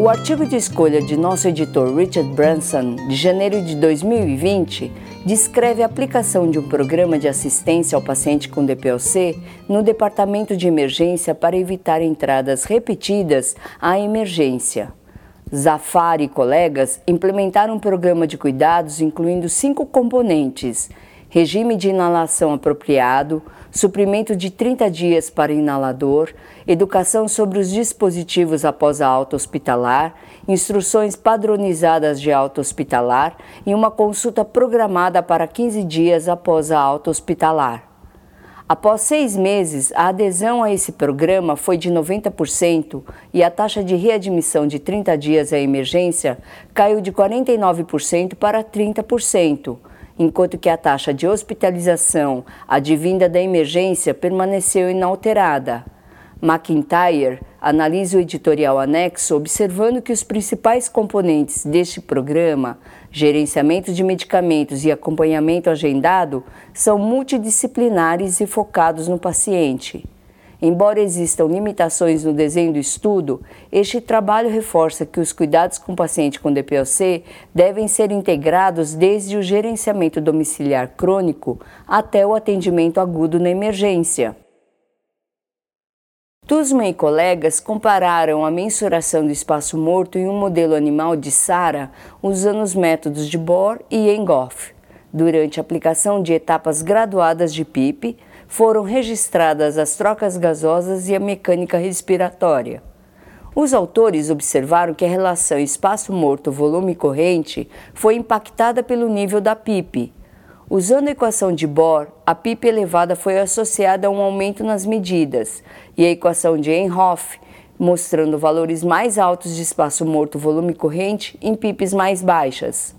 O artigo de escolha de nosso editor Richard Branson, de janeiro de 2020, descreve a aplicação de um programa de assistência ao paciente com DPOC no departamento de emergência para evitar entradas repetidas à emergência. Zafar e colegas implementaram um programa de cuidados incluindo cinco componentes: regime de inalação apropriado, suprimento de 30 dias para inalador, educação sobre os dispositivos após a alta hospitalar, instruções padronizadas de alta hospitalar e uma consulta programada para 15 dias após a alta hospitalar. Após seis meses, a adesão a esse programa foi de 90% e a taxa de readmissão de 30 dias à emergência caiu de 49% para 30% enquanto que a taxa de hospitalização advinda da emergência permaneceu inalterada. McIntyre analisa o editorial anexo observando que os principais componentes deste programa, gerenciamento de medicamentos e acompanhamento agendado, são multidisciplinares e focados no paciente. Embora existam limitações no desenho do estudo, este trabalho reforça que os cuidados com o paciente com DPOC devem ser integrados desde o gerenciamento domiciliar crônico até o atendimento agudo na emergência. Tusman e colegas compararam a mensuração do espaço morto em um modelo animal de SARA usando os métodos de Bohr e Engoff. Durante a aplicação de etapas graduadas de PIP, foram registradas as trocas gasosas e a mecânica respiratória. Os autores observaram que a relação espaço morto-volume corrente foi impactada pelo nível da PIP. Usando a equação de Bohr, a PIP elevada foi associada a um aumento nas medidas, e a equação de Einhoff, mostrando valores mais altos de espaço morto-volume corrente em PIPs mais baixas.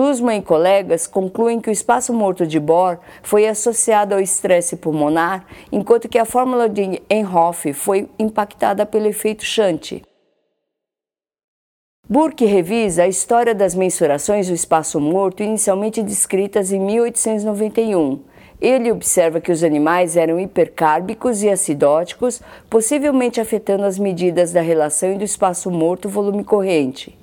Tusman e colegas concluem que o espaço morto de Bohr foi associado ao estresse pulmonar, enquanto que a fórmula de Enhoff foi impactada pelo efeito Shunt. Burke revisa a história das mensurações do espaço morto inicialmente descritas em 1891. Ele observa que os animais eram hipercárbicos e acidóticos, possivelmente afetando as medidas da relação do espaço morto-volume corrente.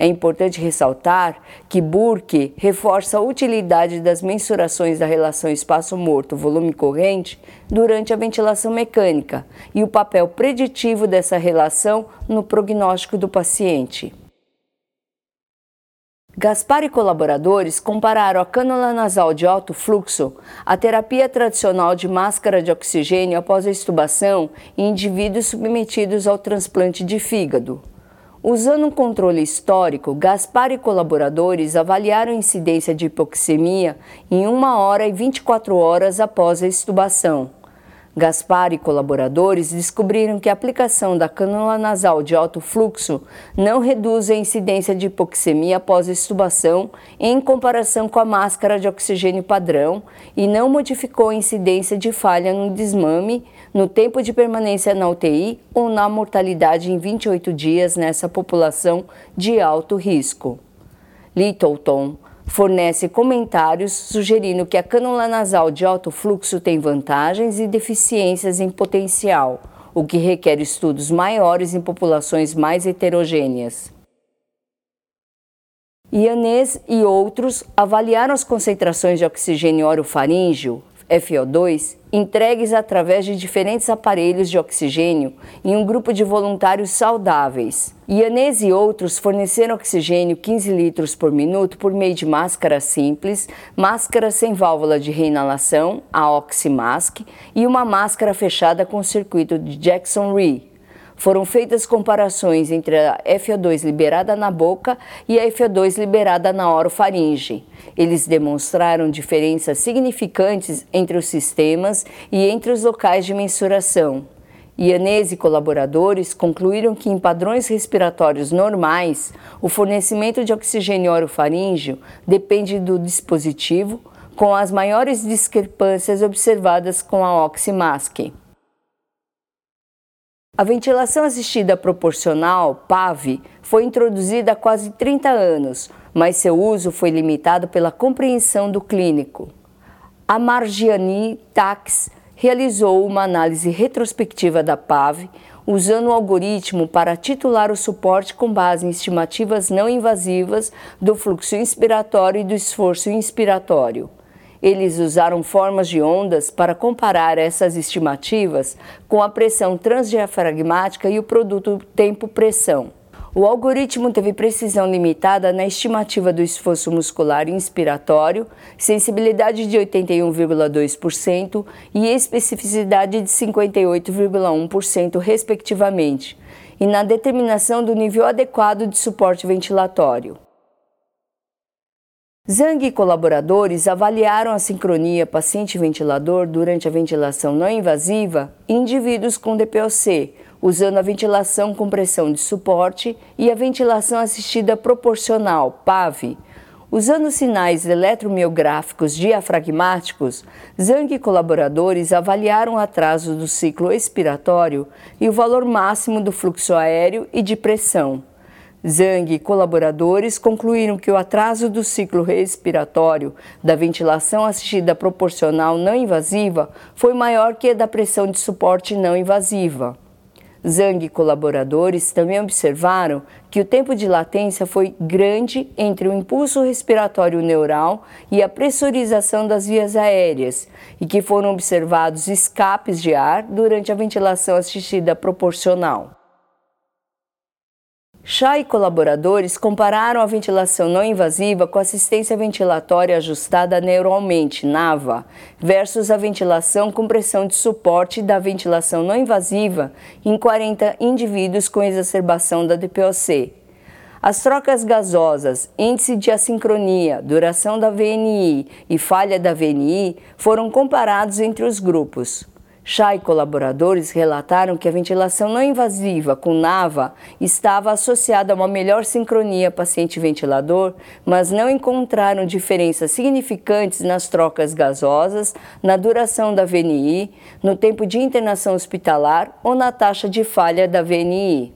É importante ressaltar que Burke reforça a utilidade das mensurações da relação espaço morto-volume corrente durante a ventilação mecânica e o papel preditivo dessa relação no prognóstico do paciente. Gaspar e colaboradores compararam a cânula nasal de alto fluxo à terapia tradicional de máscara de oxigênio após a extubação em indivíduos submetidos ao transplante de fígado. Usando um controle histórico, Gaspar e colaboradores avaliaram a incidência de hipoxemia em 1 hora e 24 horas após a extubação. Gaspar e colaboradores descobriram que a aplicação da cânula nasal de alto fluxo não reduz a incidência de hipoxemia após a extubação em comparação com a máscara de oxigênio padrão e não modificou a incidência de falha no desmame no tempo de permanência na UTI ou na mortalidade em 28 dias nessa população de alto risco. Littleton fornece comentários sugerindo que a cânula nasal de alto fluxo tem vantagens e deficiências em potencial, o que requer estudos maiores em populações mais heterogêneas. Ianês e outros avaliaram as concentrações de oxigênio orofaríngeo, FO2, entregues através de diferentes aparelhos de oxigênio em um grupo de voluntários saudáveis. Ianese e outros forneceram oxigênio 15 litros por minuto por meio de máscara simples, máscara sem válvula de reinalação, a Oxymask, e uma máscara fechada com circuito de Jackson-Ree, foram feitas comparações entre a FO2 liberada na boca e a FO2 liberada na orofaringe. Eles demonstraram diferenças significantes entre os sistemas e entre os locais de mensuração. Ianese e colaboradores concluíram que em padrões respiratórios normais, o fornecimento de oxigênio orofaríngeo depende do dispositivo, com as maiores discrepâncias observadas com a Oxymask. A ventilação assistida proporcional, PAV, foi introduzida há quase 30 anos, mas seu uso foi limitado pela compreensão do clínico. A Margiani Tax realizou uma análise retrospectiva da PAV, usando o algoritmo para titular o suporte com base em estimativas não invasivas do fluxo inspiratório e do esforço inspiratório. Eles usaram formas de ondas para comparar essas estimativas com a pressão transdiafragmática e o produto tempo-pressão. O algoritmo teve precisão limitada na estimativa do esforço muscular inspiratório, sensibilidade de 81,2% e especificidade de 58,1%, respectivamente, e na determinação do nível adequado de suporte ventilatório. Zhang e colaboradores avaliaram a sincronia paciente-ventilador durante a ventilação não invasiva em indivíduos com DPOC, usando a ventilação com pressão de suporte e a ventilação assistida proporcional, PAV. Usando sinais eletromiográficos diafragmáticos, Zhang e colaboradores avaliaram o atraso do ciclo expiratório e o valor máximo do fluxo aéreo e de pressão. Zhang e colaboradores concluíram que o atraso do ciclo respiratório da ventilação assistida proporcional não invasiva foi maior que a da pressão de suporte não invasiva. Zhang e colaboradores também observaram que o tempo de latência foi grande entre o impulso respiratório neural e a pressurização das vias aéreas e que foram observados escapes de ar durante a ventilação assistida proporcional. Chá e colaboradores compararam a ventilação não invasiva com assistência ventilatória ajustada neuralmente, NAVA, versus a ventilação com pressão de suporte da ventilação não invasiva em 40 indivíduos com exacerbação da DPOC. As trocas gasosas, índice de assincronia, duração da VNI e falha da VNI foram comparados entre os grupos. Chá e colaboradores relataram que a ventilação não invasiva com NAVA estava associada a uma melhor sincronia paciente-ventilador, mas não encontraram diferenças significantes nas trocas gasosas, na duração da VNI, no tempo de internação hospitalar ou na taxa de falha da VNI.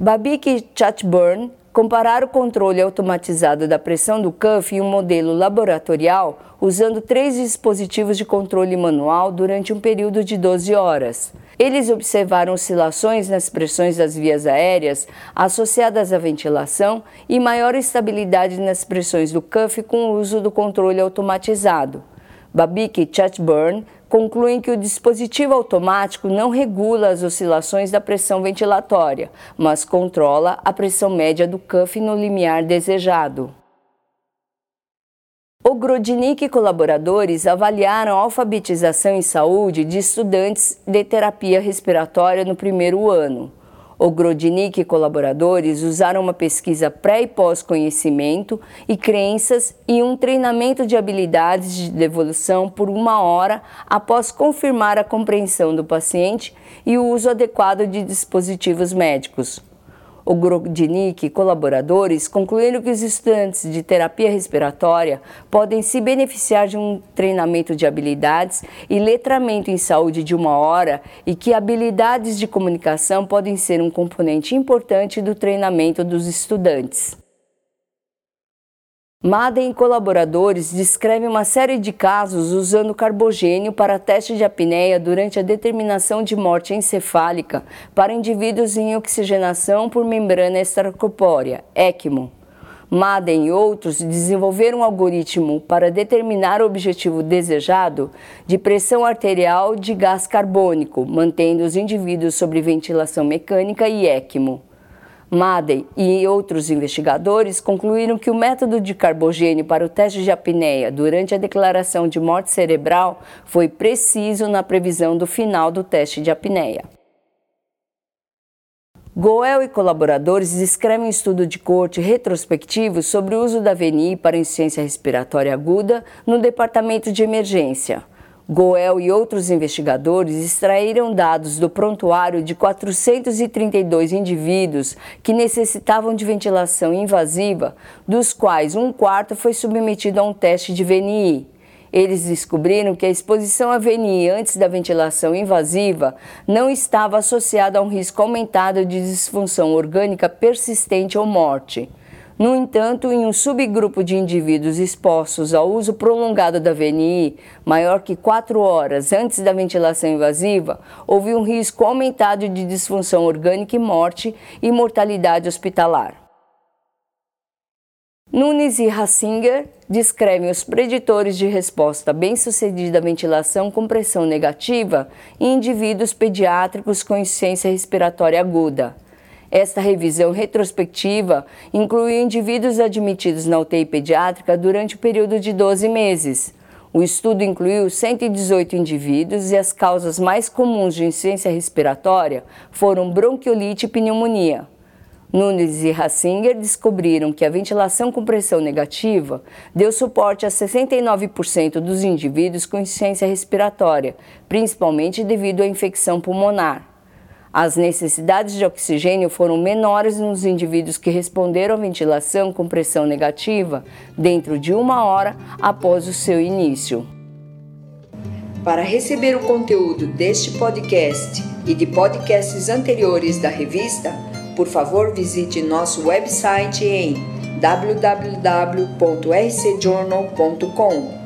Babik Chatburn comparar o controle automatizado da pressão do cuff em um modelo laboratorial usando três dispositivos de controle manual durante um período de 12 horas. Eles observaram oscilações nas pressões das vias aéreas associadas à ventilação e maior estabilidade nas pressões do cuff com o uso do controle automatizado. Babik e Chatburn concluem que o dispositivo automático não regula as oscilações da pressão ventilatória, mas controla a pressão média do cuff no limiar desejado. O Grodnik e colaboradores avaliaram a alfabetização em saúde de estudantes de terapia respiratória no primeiro ano. O Grodnik e colaboradores usaram uma pesquisa pré e pós-conhecimento e crenças e um treinamento de habilidades de devolução por uma hora após confirmar a compreensão do paciente e o uso adequado de dispositivos médicos. O Grodnik e colaboradores concluíram que os estudantes de terapia respiratória podem se beneficiar de um treinamento de habilidades e letramento em saúde de uma hora e que habilidades de comunicação podem ser um componente importante do treinamento dos estudantes. Madden e colaboradores descrevem uma série de casos usando carbogênio para teste de apneia durante a determinação de morte encefálica para indivíduos em oxigenação por membrana extracorpórea, ECMO. Madden e outros desenvolveram um algoritmo para determinar o objetivo desejado de pressão arterial de gás carbônico, mantendo os indivíduos sob ventilação mecânica e ECMO. Madden e outros investigadores concluíram que o método de carbogênio para o teste de apneia durante a declaração de morte cerebral foi preciso na previsão do final do teste de apneia. Goel e colaboradores descrevem um estudo de corte retrospectivo sobre o uso da VNI para insuficiência respiratória aguda no departamento de emergência. Goel e outros investigadores extraíram dados do prontuário de 432 indivíduos que necessitavam de ventilação invasiva, dos quais um quarto foi submetido a um teste de VNI. Eles descobriram que a exposição a VNI antes da ventilação invasiva não estava associada a um risco aumentado de disfunção orgânica persistente ou morte. No entanto, em um subgrupo de indivíduos expostos ao uso prolongado da VNI, maior que 4 horas antes da ventilação invasiva, houve um risco aumentado de disfunção orgânica e morte e mortalidade hospitalar. Nunes e Hassinger descrevem os preditores de resposta bem-sucedida à ventilação com pressão negativa em indivíduos pediátricos com insuficiência respiratória aguda. Esta revisão retrospectiva incluiu indivíduos admitidos na UTI pediátrica durante o período de 12 meses. O estudo incluiu 118 indivíduos e as causas mais comuns de insuficiência respiratória foram bronquiolite e pneumonia. Nunes e Hassinger descobriram que a ventilação com pressão negativa deu suporte a 69% dos indivíduos com insuficiência respiratória, principalmente devido à infecção pulmonar. As necessidades de oxigênio foram menores nos indivíduos que responderam à ventilação com pressão negativa dentro de uma hora após o seu início. Para receber o conteúdo deste podcast e de podcasts anteriores da revista, por favor visite nosso website em www.rcjournal.com